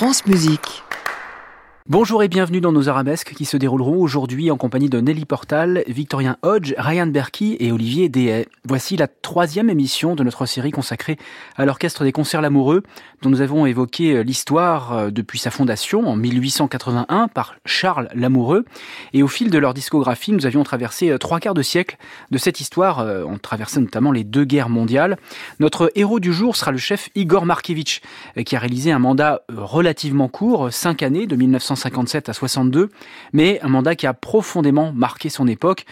France Musique. Bonjour et bienvenue dans nos arabesques qui se dérouleront aujourd'hui en compagnie de Nelly Portal, Victorien Hodge, Ryan Berkey et Olivier Dehay. Voici la troisième émission de notre série consacrée à l'Orchestre des Concerts Lamoureux, dont nous avons évoqué euh, l'histoire euh, depuis sa fondation en 1881 par Charles Lamoureux. Et au fil de leur discographie, nous avions traversé euh, trois quarts de siècle de cette histoire. On traversait notamment les deux guerres mondiales. Notre héros du jour sera le chef Igor Markevitch, qui a réalisé un mandat relativement court, cinq années, de 1950 57 à 62, mais un mandat qui a profondément marqué son époque.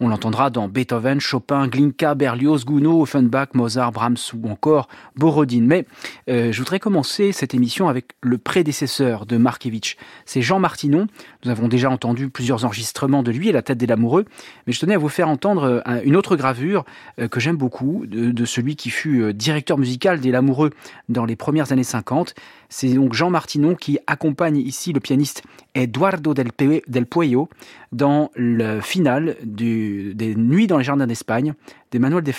On l'entendra dans Beethoven, Chopin, Glinka, Berlioz, Gounod, Offenbach, Mozart, Brahms ou encore Borodin. Mais euh, je voudrais commencer cette émission avec le prédécesseur de Markevitch. C'est Jean Martinon. Nous avons déjà entendu plusieurs enregistrements de lui à la tête des Lamoureux, mais je tenais à vous faire entendre euh, une autre gravure euh, que j'aime beaucoup, de, de, celui qui fut directeur musical des Lamoureux dans les premières années 50. C'est donc Jean Martinon qui accompagne ici le pianiste Eduardo del Pueyo dans le final du, des Nuits dans les jardins d'Espagne d'Emmanuel de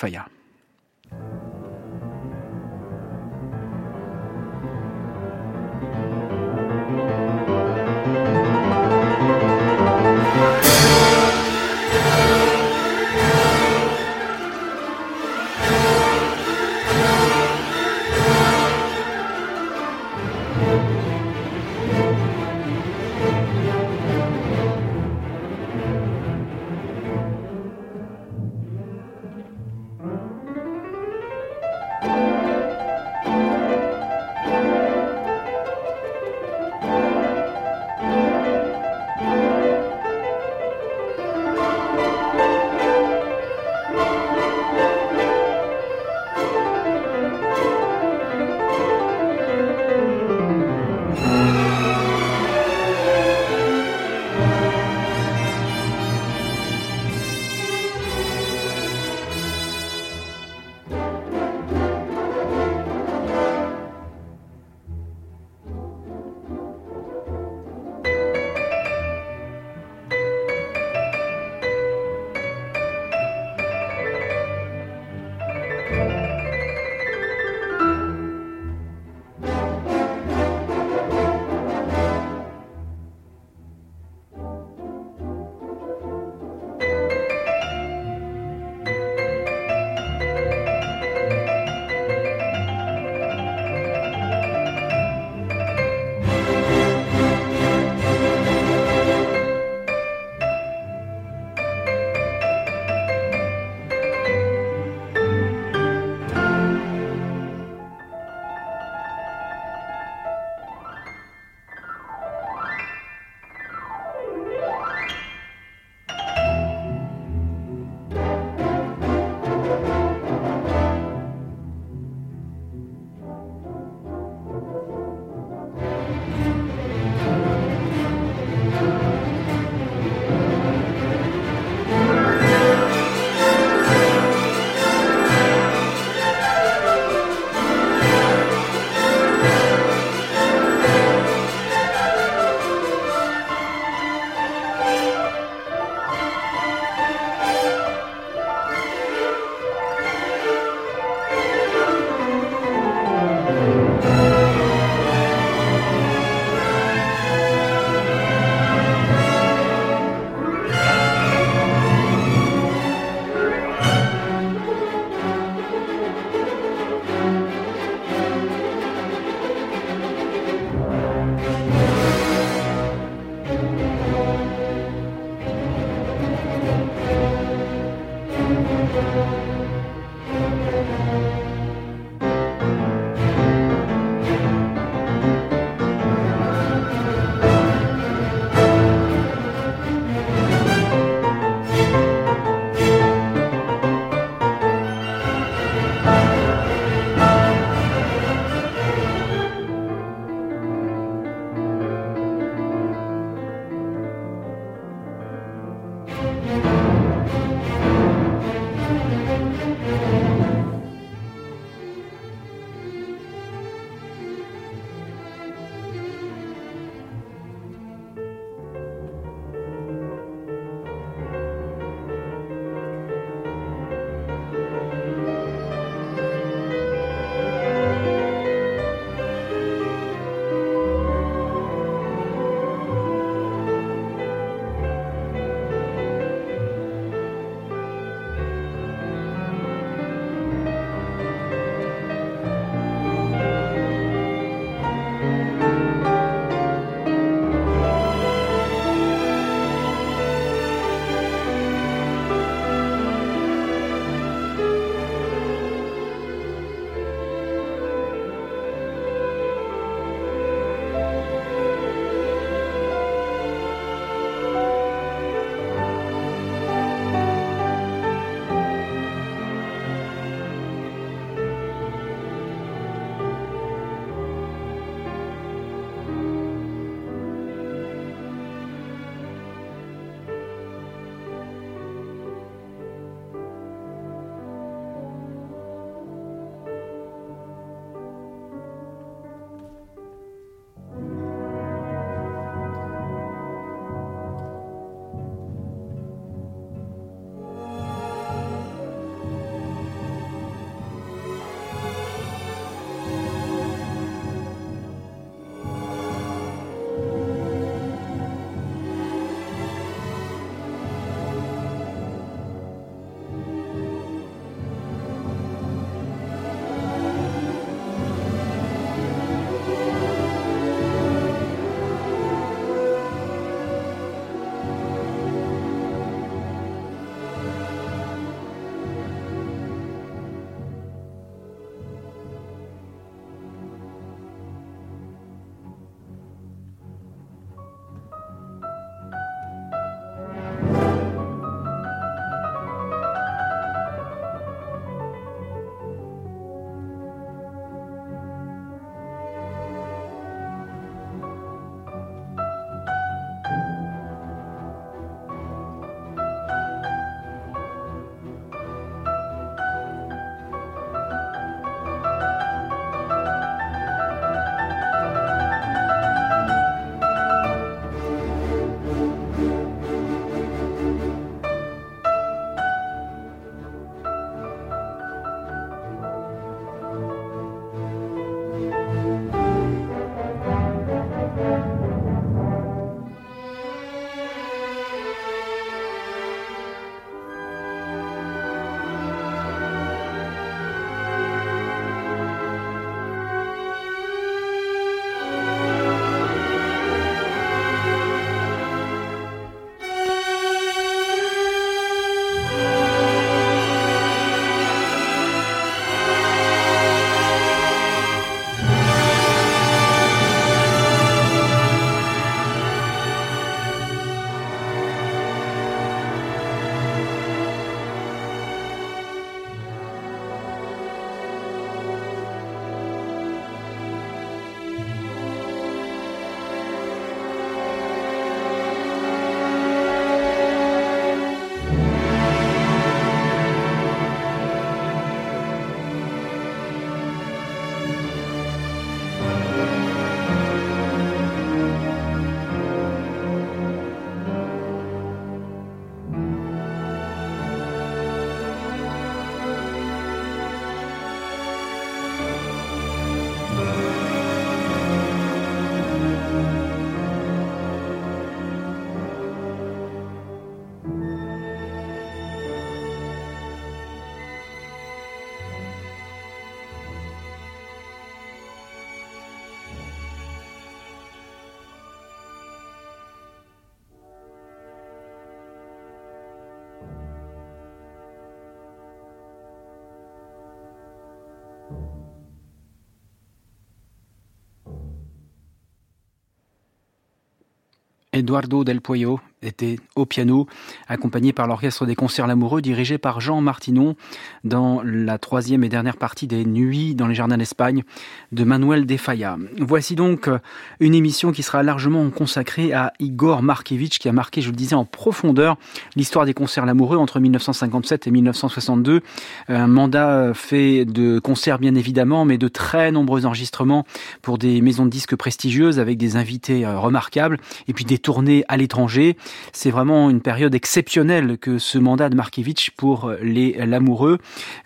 Eduardo Del Pueyo était au piano, accompagné par l'Orchestre des Concerts Lamoureux, dirigé par Jean Martinon, dans la troisième et dernière partie des Nuits dans les Jardins d'Espagne de Manuel de Falla. Voici donc euh, une émission qui sera largement consacrée à Igor Markevitch, qui a marqué, je le disais, en profondeur l'histoire des Concerts Lamoureux entre 1957 et 1962. Un mandat fait de concerts, bien évidemment, mais de très nombreux enregistrements pour des maisons de disques prestigieuses avec des invités euh, remarquables, et puis des tournées à l'étranger. C'est vraiment une période exceptionnelle que ce mandat de Markiewicz pour les l'amoureux.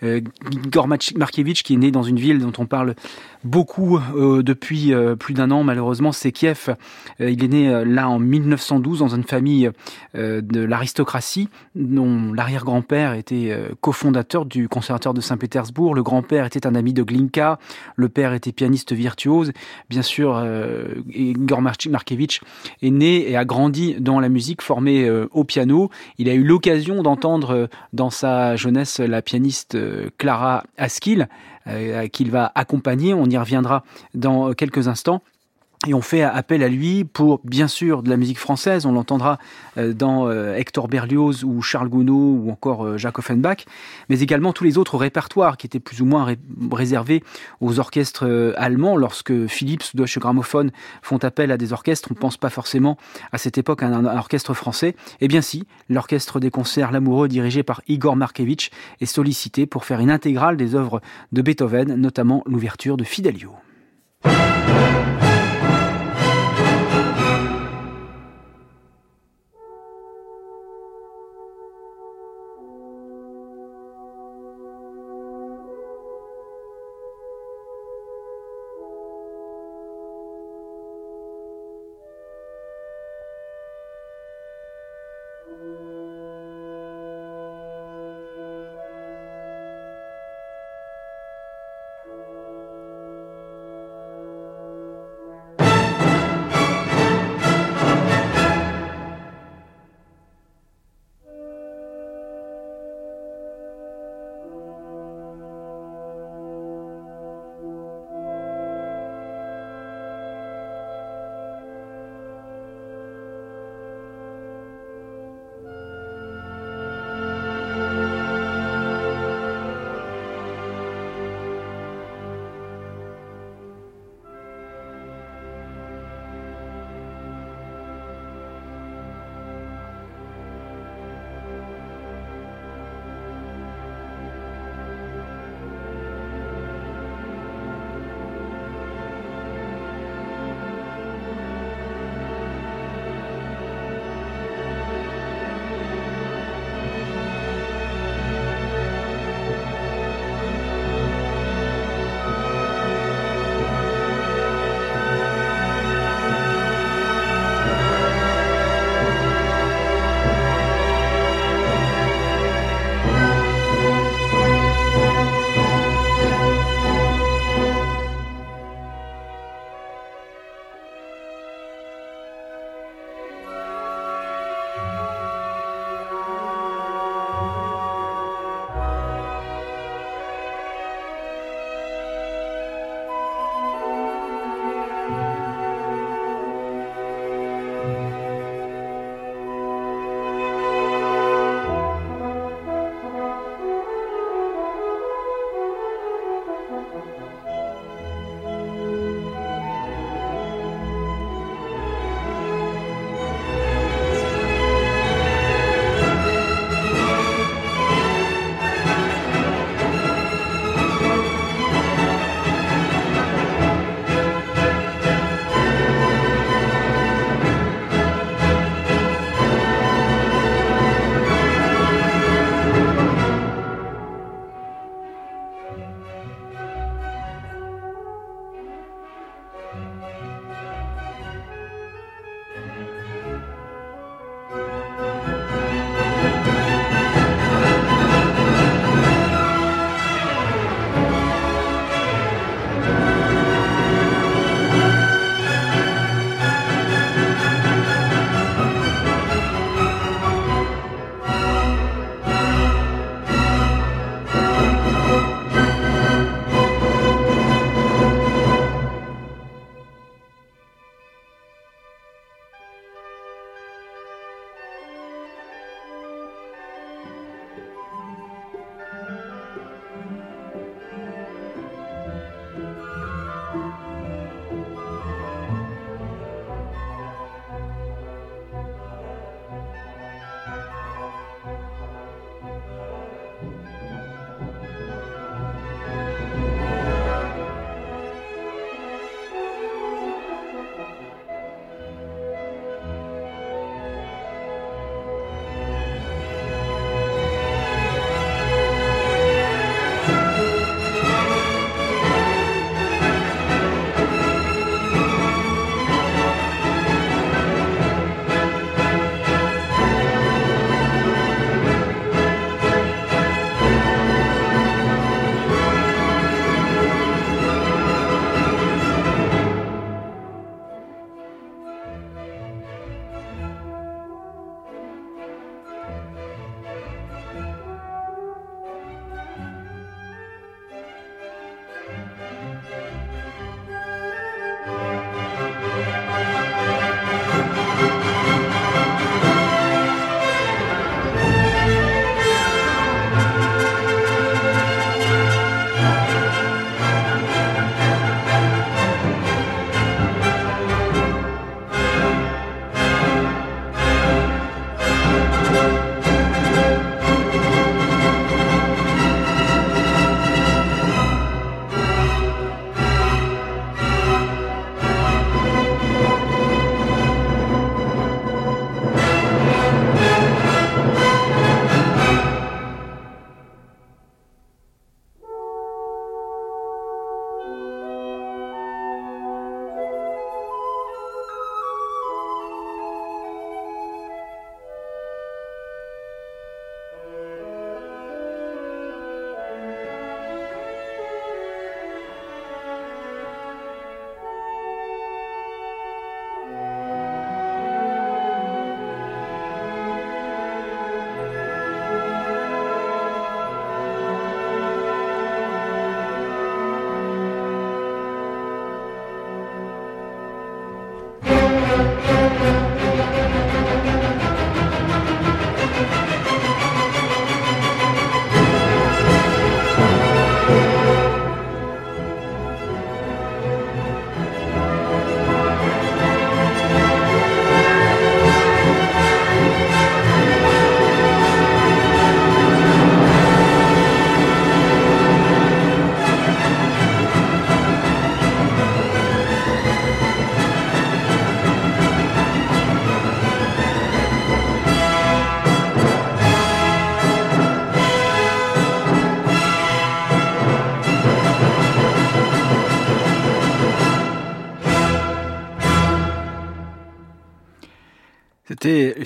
Euh, Igor Markiewicz qui est né dans une ville dont on parle beaucoup euh, depuis euh, plus d'un an malheureusement, c'est Kiev. Euh, il est né là en 1912 dans une famille de l'aristocratie dont l'arrière-grand-père était cofondateur du conservatoire de Saint-Pétersbourg. Le grand-père était un ami de Glinka, le père était pianiste virtuose. Bien sûr, Igor Markiewicz est né et a grandi dans la musique, formé au piano. Il a eu l'occasion d'entendre dans sa jeunesse la pianiste Clara Askill, euh, qu'il va accompagner. On y reviendra dans quelques instants. Et on fait appel à lui pour, bien sûr, de la musique française. On l'entendra euh, dans euh, Hector Berlioz ou Charles Gounod ou encore Jacques Offenbach, mais également tous les autres répertoires qui étaient plus ou moins réservés aux orchestres allemands. Lorsque Philips Deutsche Grammophon font appel à des orchestres, on ne pense pas forcément à cette époque à un, orchestre français. Eh bien si, l'orchestre des concerts L'Amoureux dirigé par Igor Markevitch est sollicité pour faire une intégrale des œuvres de Beethoven, notamment l'ouverture de Fidelio.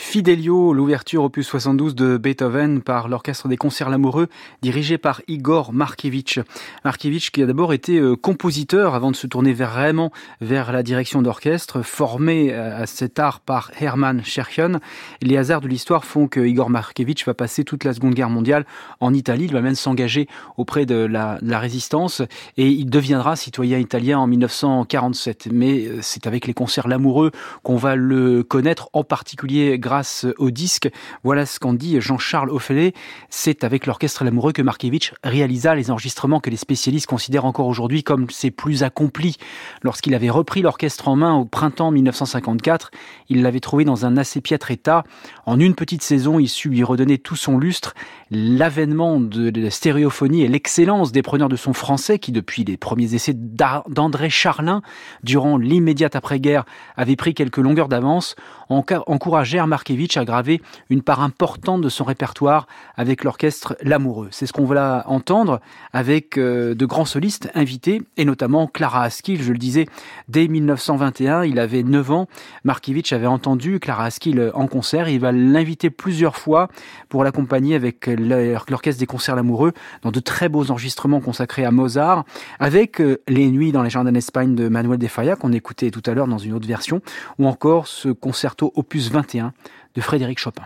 Fidelio, l'ouverture opus 72 de Beethoven par l'Orchestre des concerts l'amoureux, dirigé par Igor Markevitch. Markevitch qui a d'abord été euh, compositeur avant de se tourner vraiment vers la direction d'orchestre, formé euh, à cet art par Hermann Scherchen. Les hasards de l'histoire font que Igor Markevitch va passer toute la Seconde Guerre mondiale en Italie. Il va même s'engager auprès de la, de la résistance et il deviendra citoyen italien en 1947. Mais euh, c'est avec les concerts l'amoureux qu'on va le connaître en particulier particulier au disque. Voilà ce qu'en dit Jean-Charles Ophelet. C'est avec l'orchestre L'amoureux que Markevitch réalisa les enregistrements que les spécialistes considèrent encore aujourd'hui comme ses plus accomplis. Lorsqu'il avait repris l'orchestre en main au printemps 1954, il l'avait trouvé dans un assez piètre état. En une petite saison, il sut lui redonner tout son lustre. L'avènement de la stéréophonie et l'excellence des preneurs de son français qui, depuis les premiers essais d'André Charlin, durant l'immédiate après-guerre, avait pris quelques longueurs d'avance, encouragèrent Markevitch à graver une part importante de son répertoire avec l'orchestre L'Amoureux. C'est ce qu'on va entendre avec euh, de grands solistes invités, et notamment Clara Askill, je le disais, dès 1921, il avait 9 ans, Markevitch avait entendu Clara Askill en concert, il va l'inviter plusieurs fois pour l'accompagner avec l'orchestre des concerts L'Amoureux dans de très beaux enregistrements consacrés à Mozart, avec euh, Les Nuits dans les jardins d'Espagne de Manuel de Falla, qu'on écoutait tout à l'heure dans une autre version, ou encore ce concerto opus 21 de Frédéric Chopin.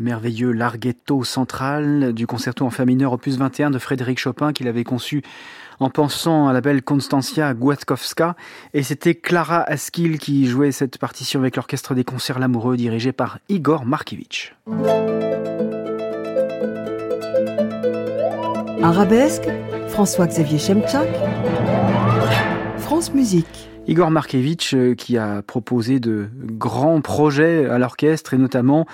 Le merveilleux Larghetto central du concerto en fa mineur opus 21 de Frédéric Chopin qu'il avait conçu en pensant à la belle Konstantia Głatkowska. Et c'était Clara Askil qui jouait cette partition avec l'orchestre des concerts Lamoureux dirigé par Igor Markevitch. Arabesque, François-Xavier Chemchak, France Musique. Igor Markevitch euh, qui a proposé de grands projets à l'orchestre et notamment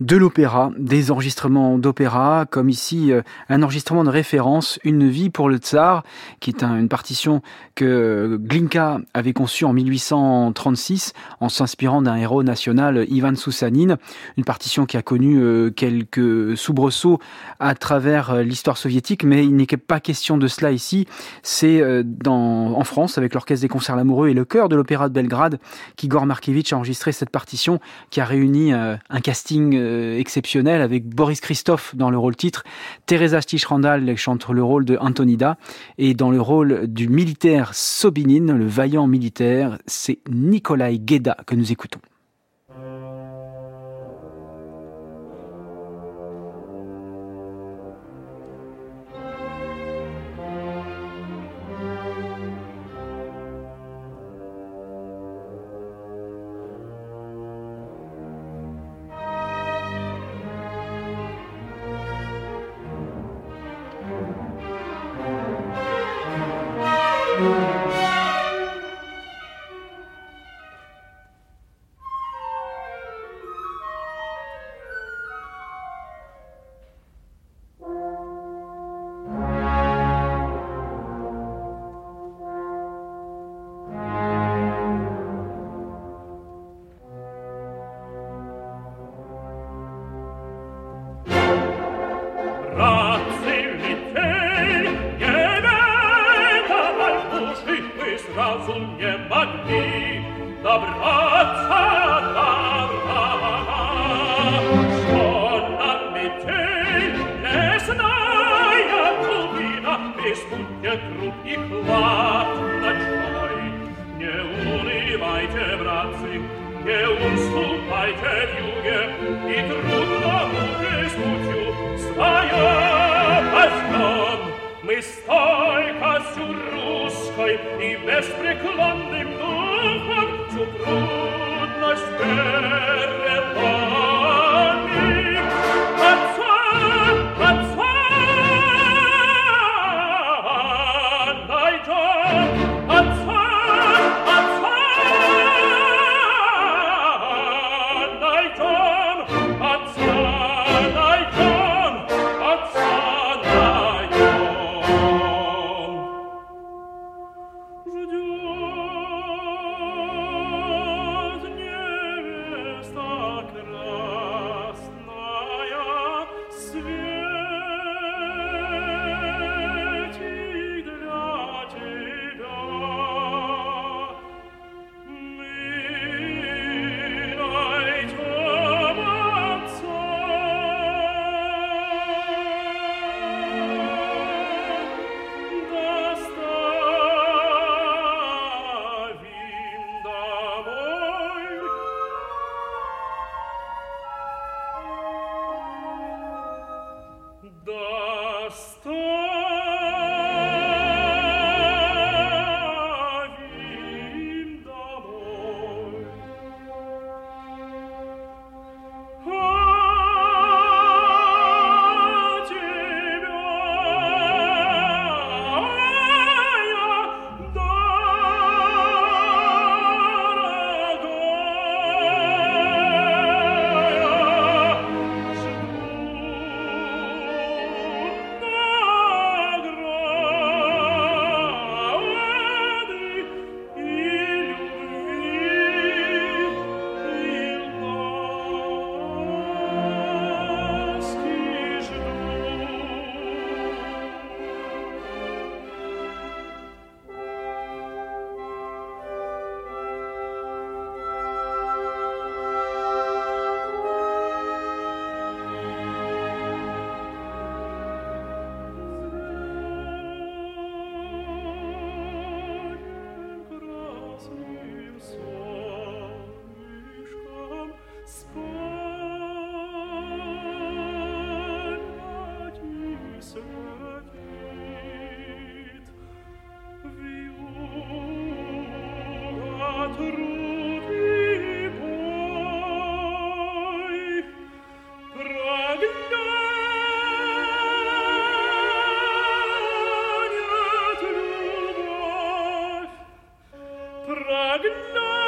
de l'opéra, des enregistrements d'opéra, comme ici euh, un enregistrement de référence, Une vie pour le tsar, qui est une partition que Glinka avait conçue en 1836 en s'inspirant d'un héros national, Ivan Soussanine, une partition qui a connu euh, quelques soubresauts à travers l'histoire soviétique, mais il n'est pas question de cela ici. C'est en France, avec l'Orchestre des Concerts Lamoureux et le chœur de l'Opéra de Belgrade, qu'Igor Markevitch a enregistré cette partition qui a réuni un casting euh, exceptionnel avec Boris Christophe dans le rôle titre, Teresa Stichrandal chante le rôle de Antonida et dans le rôle du militaire Sobinin, le vaillant militaire, c'est Nikolai Gueda que nous écoutons. Moskoj i bez preklonnym duchem, co trudność bere. Agnes.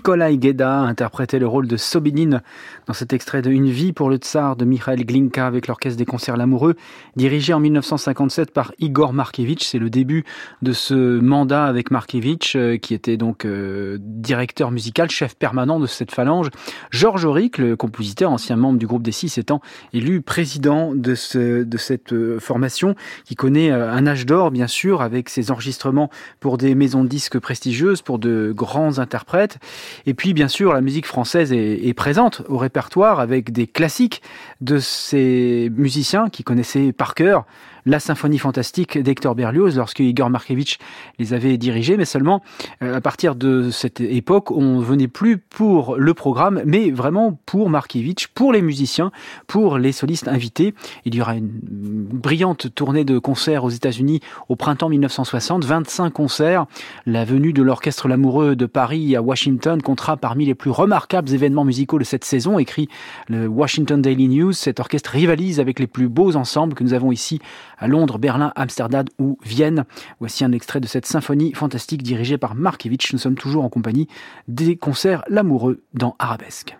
Nikolai Geda interprétait le rôle de Sobinine dans cet extrait de Une vie pour le tsar de Mikhail Glinka avec l'orchestre des concerts L'Amoureux, dirigé en 1957 par Igor Markevitch. C'est le début de ce mandat avec Markevitch, euh, qui était donc euh, directeur musical, chef permanent de cette phalange. Georges Auric, le compositeur, ancien membre du groupe des Six, étant élu président de, de cette euh, formation, qui connaît un âge d'or, bien sûr, avec ses enregistrements pour des maisons de disques prestigieuses, pour de grands interprètes. Et puis, bien sûr, la musique française est, présente au répertoire avec des classiques de ces musiciens qui connaissaient par cœur la symphonie fantastique d'Hector Berlioz lorsque Igor Markevitch les avait dirigés, mais seulement euh, à partir de cette époque, on venait plus pour le programme, mais vraiment pour Markevitch, pour les musiciens, pour les solistes invités. Il y aura une brillante tournée de concerts aux États-Unis au printemps 1960, 25 concerts. La venue de l'orchestre L'Amoureux de Paris à Washington comptera parmi les plus remarquables événements musicaux de cette saison, écrit le Washington Daily News. Cet orchestre rivalise avec les plus beaux ensembles que nous avons ici à Londres, Berlin, Amsterdam ou Vienne. Voici un extrait de cette symphonie fantastique dirigée par Markevitch. Nous sommes toujours en compagnie des concerts L'amoureux dans Arabesque.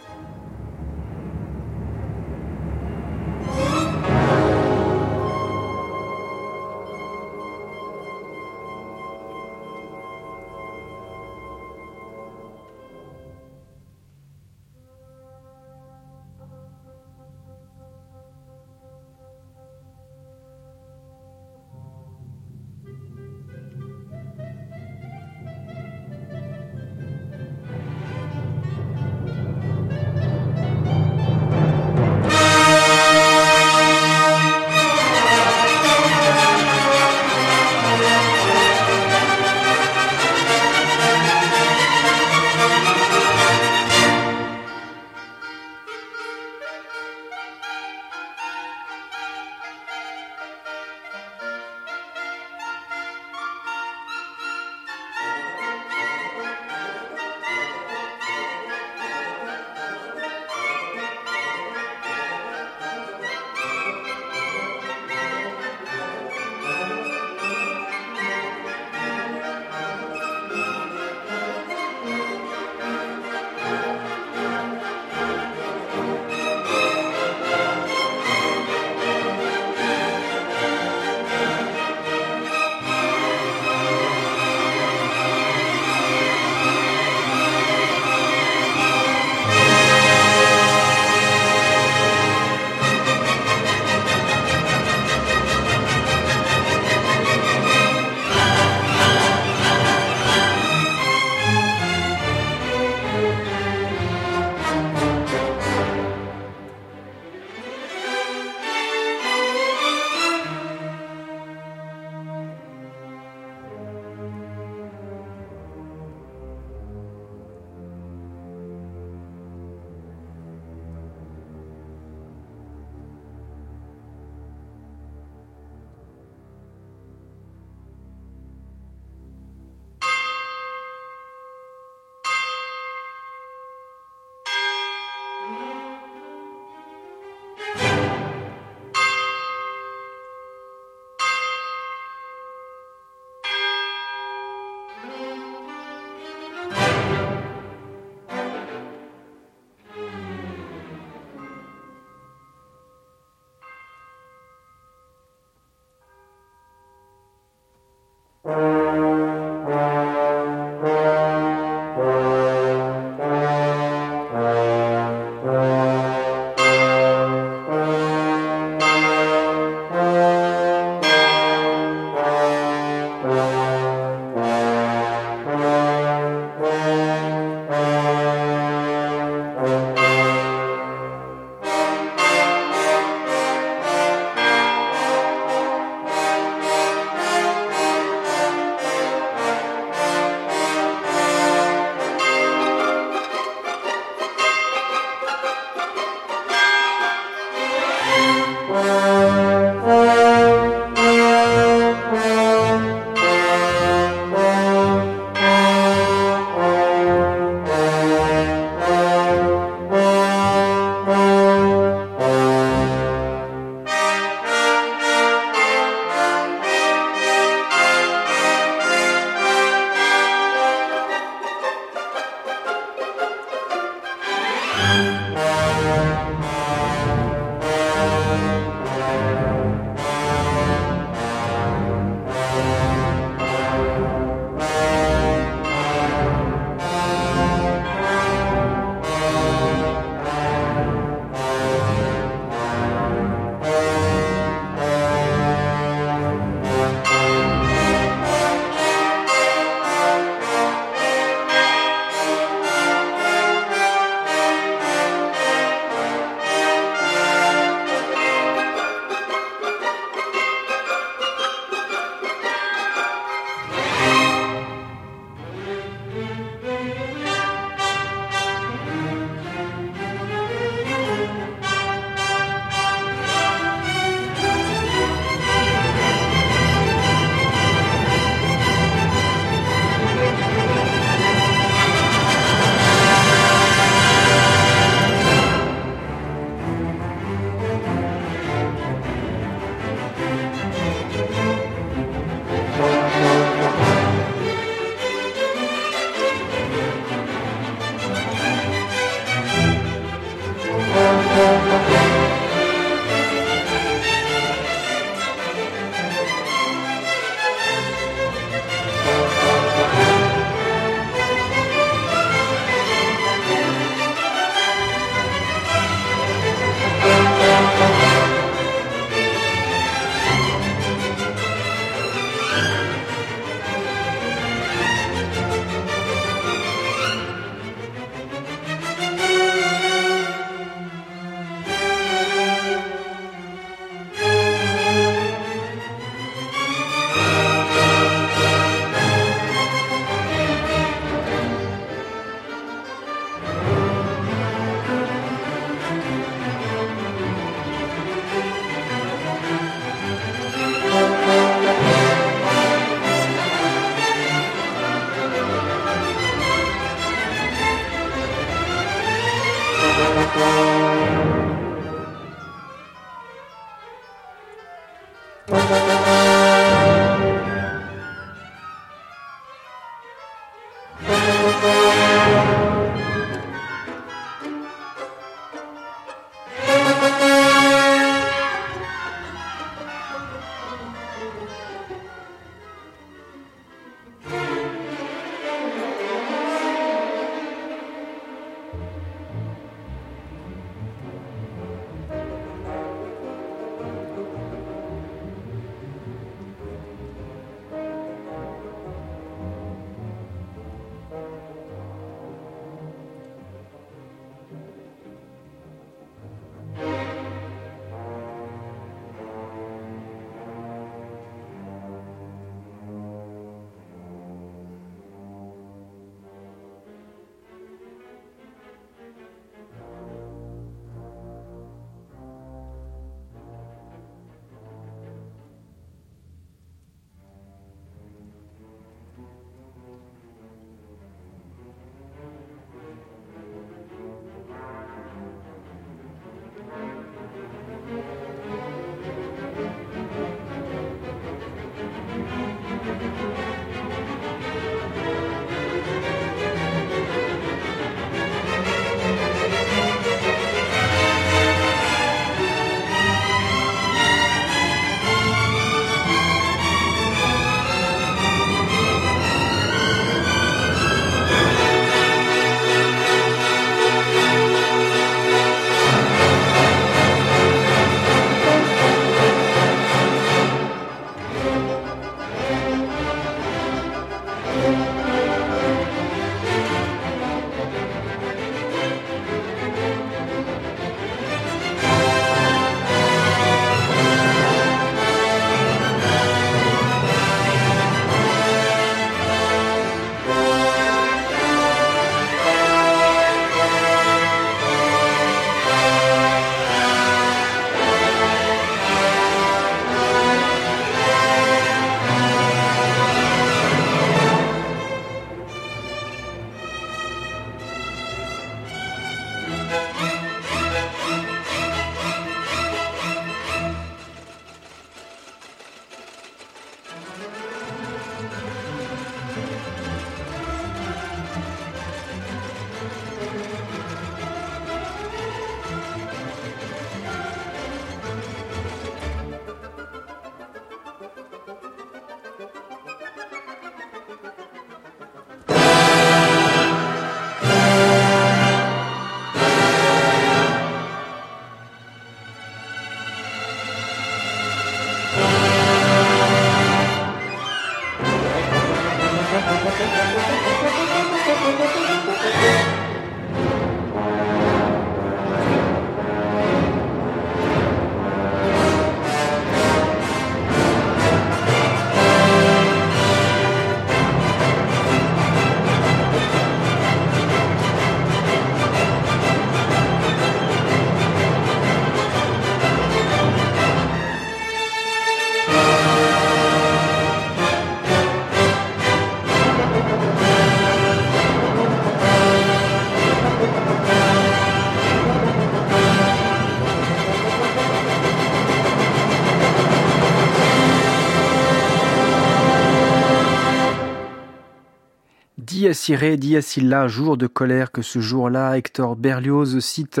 Dies Dies Illa, jour de colère que ce jour-là, Hector Berlioz cite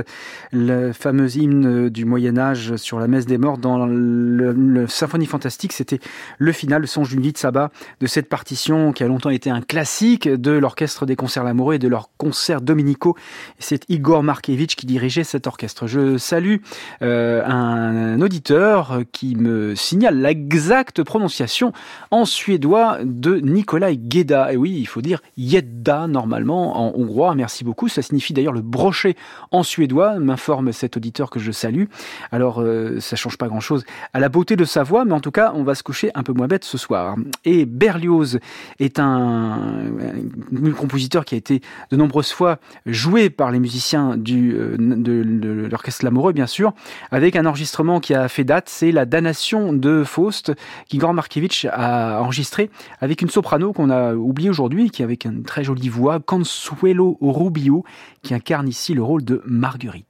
le fameux hymne du Moyen Âge sur la messe des morts dans le, symphonie fantastique. C'était le final, le songe d'une vie de sabbat de cette partition qui a longtemps été un classique de l'orchestre des concerts Lamoureux et de leurs concerts dominicaux. C'est Igor Markevitch qui dirigeait cet orchestre. Je salue euh, un auditeur qui me signale l'exacte prononciation en suédois de Nikolai Geda. Et oui, il faut dire Yedda normalement en hongrois. Merci beaucoup. Ça signifie d'ailleurs le brochet en suédois, m'informe cet auditeur que je salue. Alors euh, ça change pas grand-chose à la beauté de sa voix, mais en tout cas on va se coucher un peu moins bête ce soir. Et Berlioz est un, compositeur qui a été de nombreuses fois joué par les musiciens euh, de, l'orchestre Lamoureux, bien sûr, avec un enregistrement qui a fait date, c'est la damnation de Faust qu'Igor Markevitch a enregistré avec une soprano qu'on a oubliée aujourd'hui, qui avec une très jolie voix, Consuelo Rubio, qui incarne ici le rôle de Marguerite.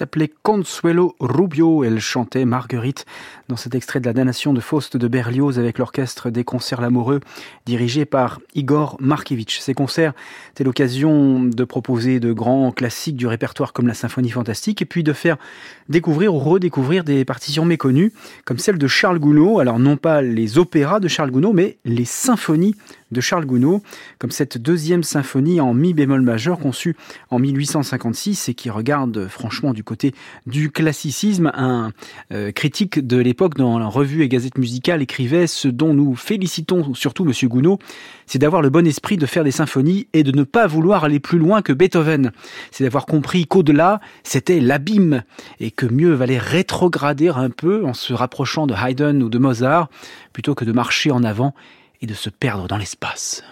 erblickt Consuelo Rubio. Elle chantait Marguerite dans cet extrait de la damnation de Faust de Berlioz avec l'orchestre des concerts Lamoureux dirigé par Igor Markevitch. Ces concerts étaient l'occasion de proposer de grands classiques du répertoire comme la symphonie fantastique et puis de faire découvrir ou redécouvrir des partitions méconnues comme celle de Charles Gounod. Alors non pas les opéras de Charles Gounod mais les symphonies de Charles Gounod, comme cette deuxième symphonie en mi bémol majeur conçue en 1856 et qui regarde franchement du côté du classicisme. Un euh, critique de l'époque dans la revue et gazette musicale écrivait ce dont nous félicitons surtout Monsieur Gounod, c'est d'avoir le bon esprit de faire des symphonies et de ne pas vouloir aller plus loin que Beethoven. C'est d'avoir compris qu'au-delà, c'était l'abîme et que mieux valait rétrograder un peu en se rapprochant de Haydn ou de Mozart plutôt que de marcher en avant et de se perdre dans l'espace.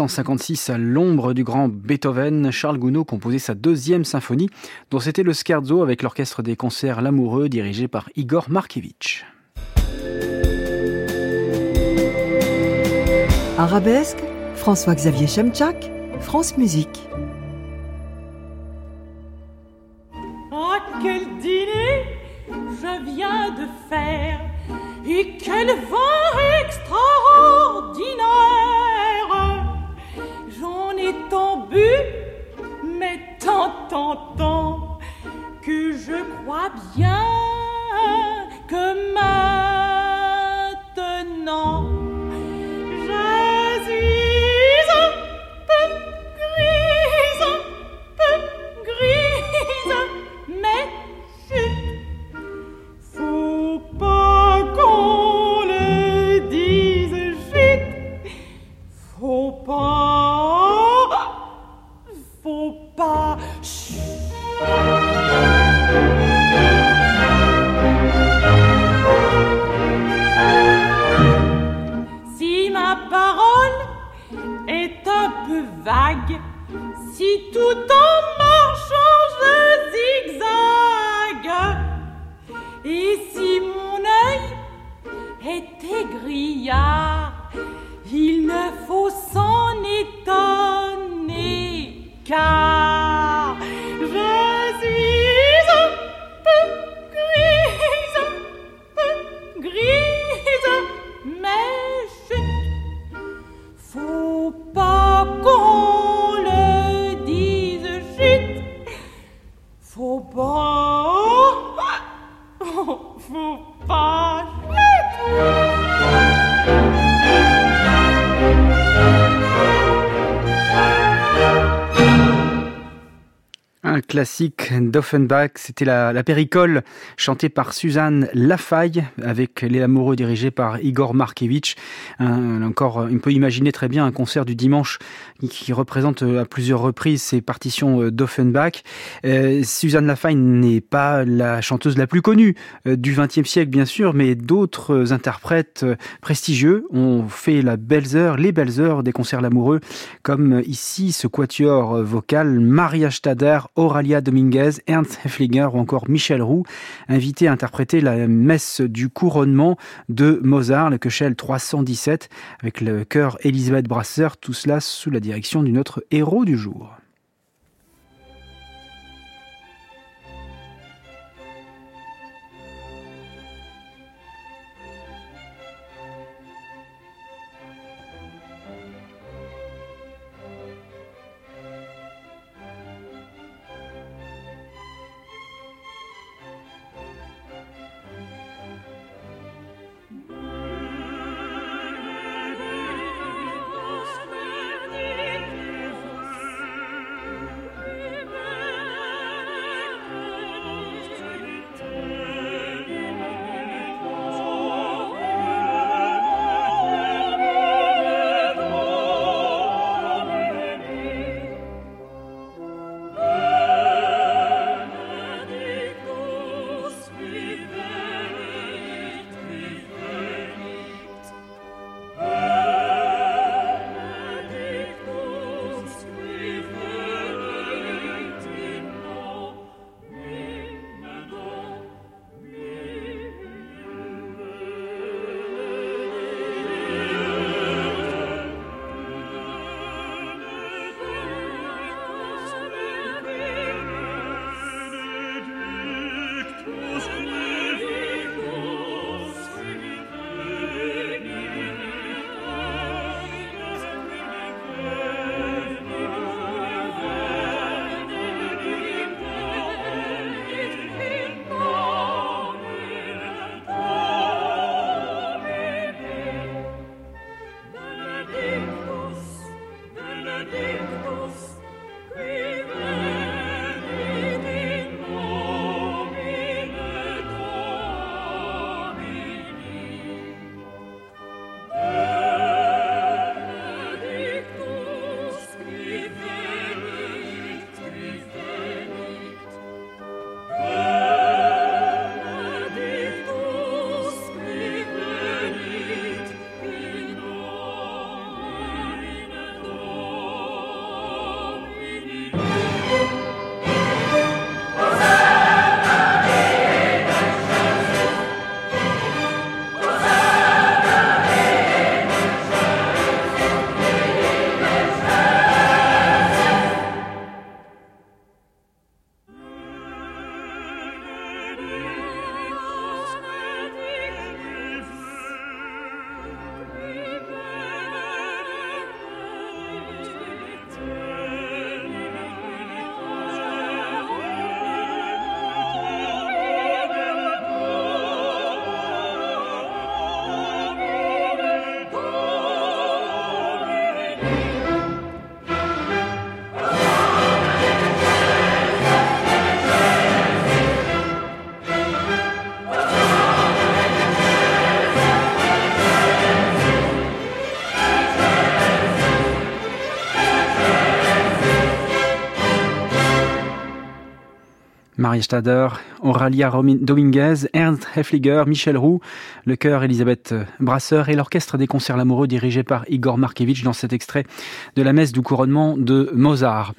1856, à l'ombre du grand Beethoven, Charles Gounod composait sa deuxième symphonie, dont c'était le scherzo avec l'orchestre des concerts L'Amoureux, dirigé par Igor Markevitch. Arabesque, François-Xavier Chemchak, France Musique. Oh, quel dîner je viens de faire et quel vent extraordinaire tant bu, mais tant, tant, tant, que je crois bien que maintenant vague. Si tout en marchant je zigzague, et si mon œil est égrillard, il ne faut s'en étonner car. Classique d'Offenbach. C'était la, péricole chantée par Suzanne Lafaille avec Les Amoureux dirigés par Igor Markevitch. encore, on peut imaginer très bien un concert du dimanche qui représente à plusieurs reprises ces partitions d'Offenbach. Euh, Suzanne Lafaille n'est pas la chanteuse la plus connue euh, du XXe siècle, bien sûr, mais d'autres interprètes prestigieux ont fait la belles heures, les belles heures des concerts l'amoureux, comme ici ce quatuor vocal Maria Stader, Aura Alia Dominguez, Ernst Hefflinger ou encore Michel Roux, invités à interpréter la messe du couronnement de Mozart, le Köchel 317, avec le chœur Elisabeth Brasser, tout cela sous la direction d'une autre héros du jour. Maria Stader, Auralia Dominguez, Ernst Heffliger, Michel Roux, le chœur Elisabeth Brasseur et l'orchestre des concerts l'amoureux dirigé par Igor Markevitch dans cet extrait de la messe du couronnement de Mozart.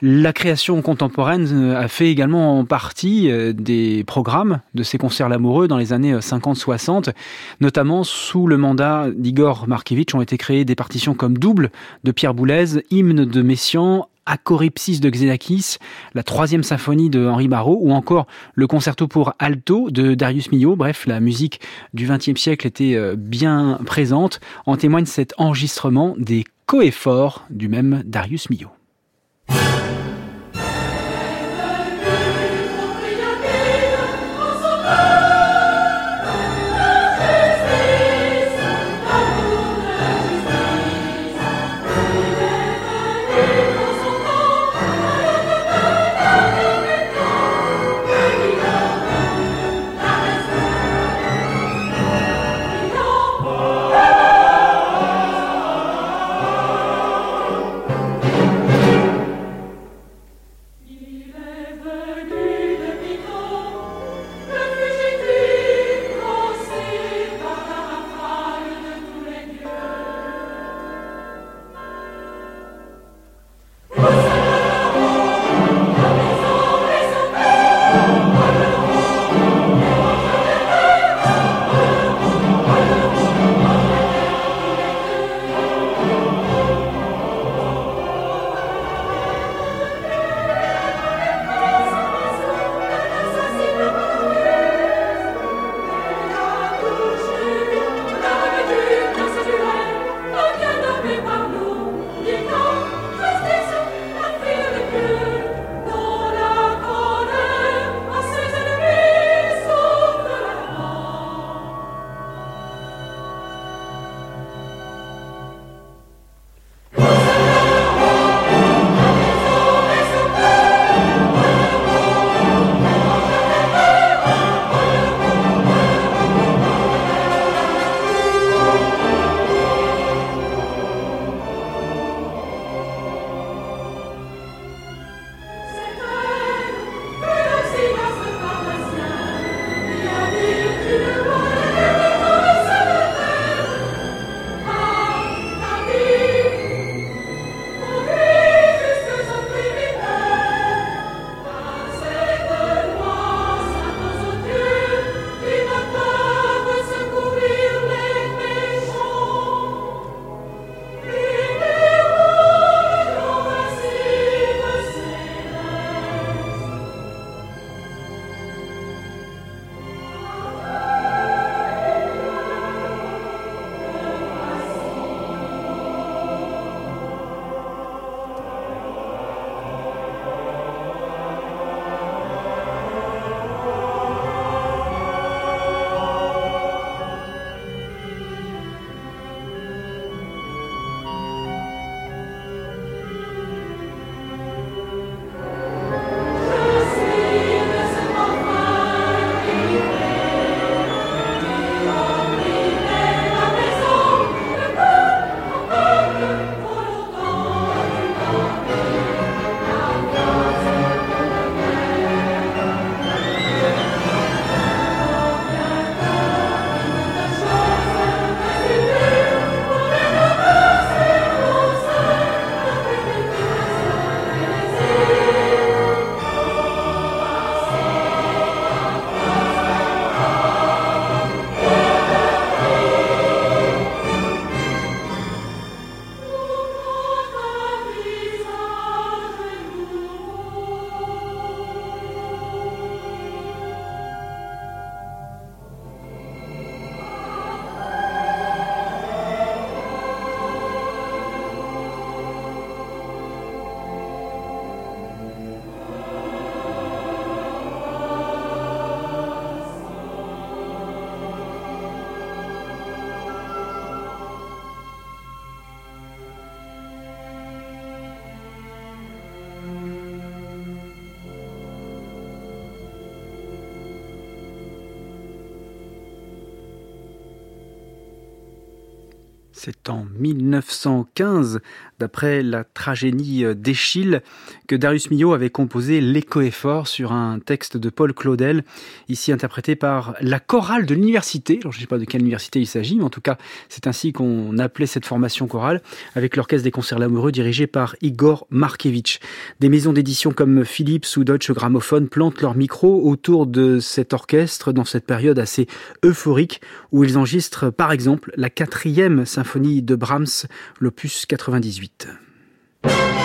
La création contemporaine euh, a fait également en partie euh, des programmes de ces concerts l'amoureux dans les années 50-60, euh, notamment sous le mandat d'Igor Markevitch ont été créées des partitions comme Double de Pierre Boulez, Hymne de Messiaen, Acoripsis de Xenakis, la troisième symphonie de Henri Barrault ou encore le concerto pour alto de Darius Milhaud. Bref, la musique du XXe siècle était bien présente. En témoigne cet enregistrement des coefforts du même Darius Milhaud. C'est en 1915, d'après la tragédie d'Échille, que Darius Milhaud avait composé L'écho est fort sur un texte de Paul Claudel, ici interprété par la chorale de l'université. Alors je ne sais pas de quelle université il s'agit, mais en tout cas c'est ainsi qu'on appelait cette formation chorale, avec l'orchestre des concerts l'amoureux dirigé par Igor Markevitch. Des maisons d'édition comme Philips ou Deutsche Grammophon plantent leur micro autour de cet orchestre dans cette période assez euphorique où ils enregistrent par exemple la quatrième symphonie de Brahms, l'opus 98. 2018.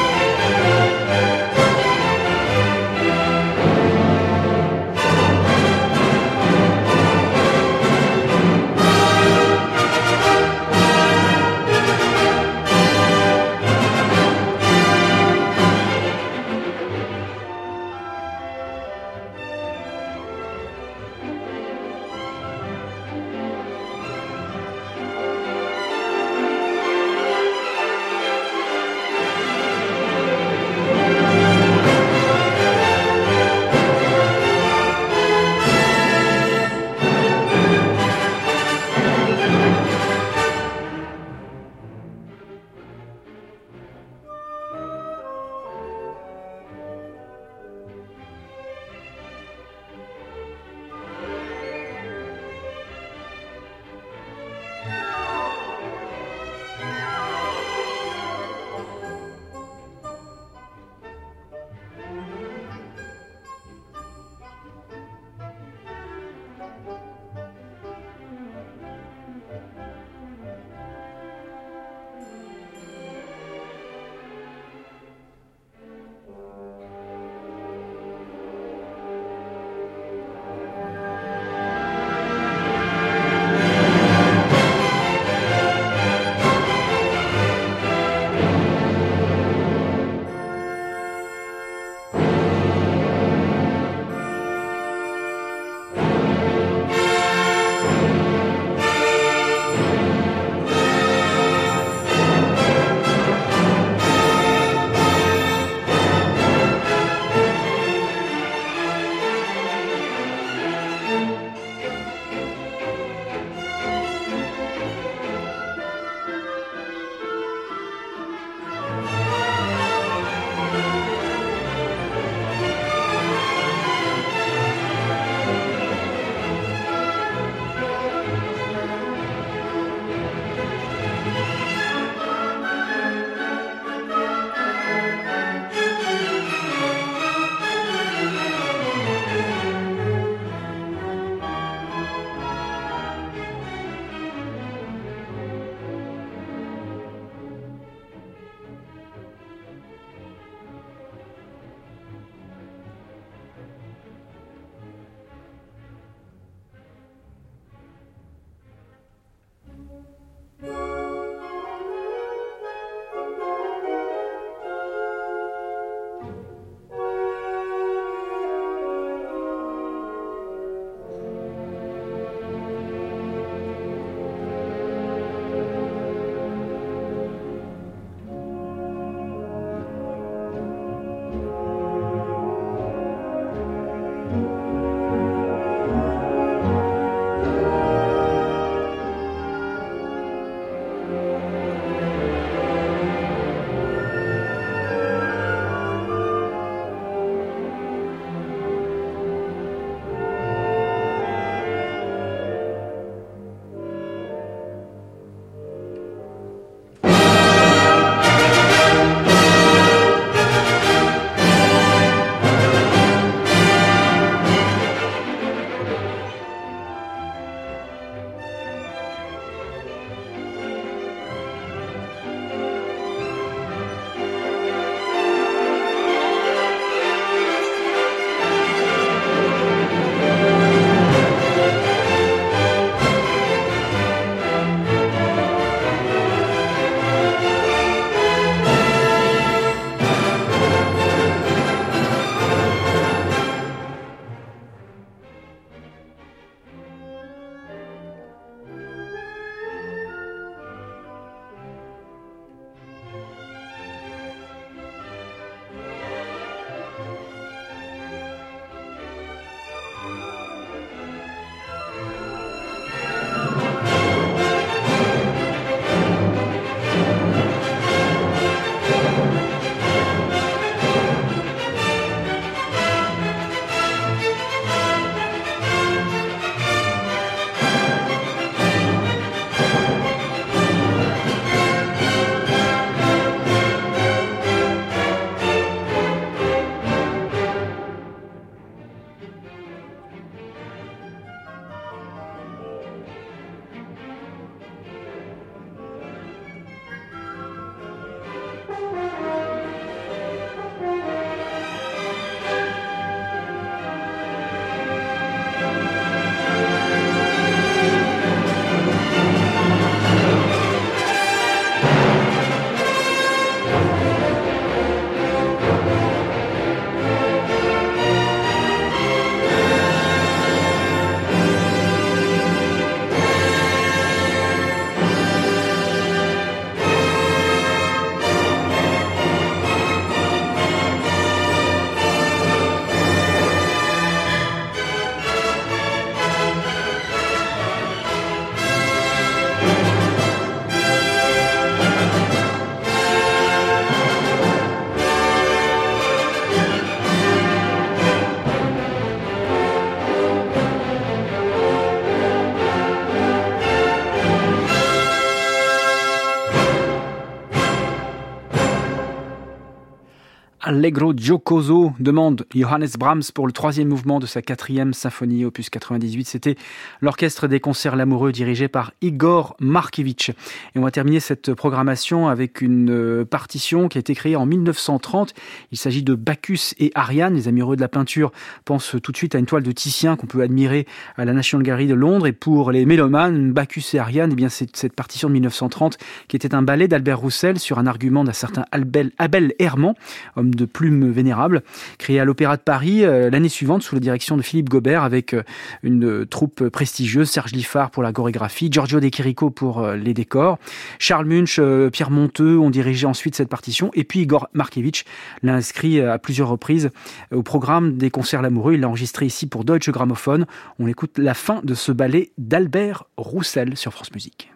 Allegro giocoso demande Johannes Brahms pour le troisième mouvement de sa quatrième symphonie, opus 98. C'était l'orchestre des concerts Lamoureux dirigé par Igor Markevitch. Et on va terminer cette programmation avec une euh, partition qui a été créée en 1930. Il s'agit de Bacchus et Ariane. Les amoureux de la peinture pensent tout de suite à une toile de Titien qu'on peut admirer à la National Gallery de Londres. Et pour les mélomanes, Bacchus et Ariane, eh bien c'est cette partition de 1930 qui était un ballet d'Albert Roussel sur un argument d'un certain Abel, Abel Herman, homme de plume vénérable, créé à l'Opéra de Paris euh, l'année suivante sous la direction de Philippe Gobert avec euh, une troupe prestigieuse, Serge Liffard pour la chorégraphie, Giorgio De Chirico pour euh, les décors, Charles Munch, Pierre Monteux ont dirigé ensuite cette partition et puis Igor Markevitch l'a inscrit à plusieurs reprises au programme des concerts Lamoureux. Il l'a enregistré ici pour Deutsche Grammophon. On écoute la fin de ce ballet d'Albert Roussel sur France Musique.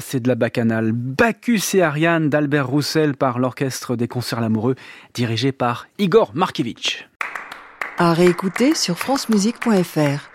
C'est de la bacchanale. Bacchus et Ariane d'Albert Roussel par l'Orchestre des Concerts Lamoureux, dirigé par Igor Markevitch. À réécouter sur francemusique.fr.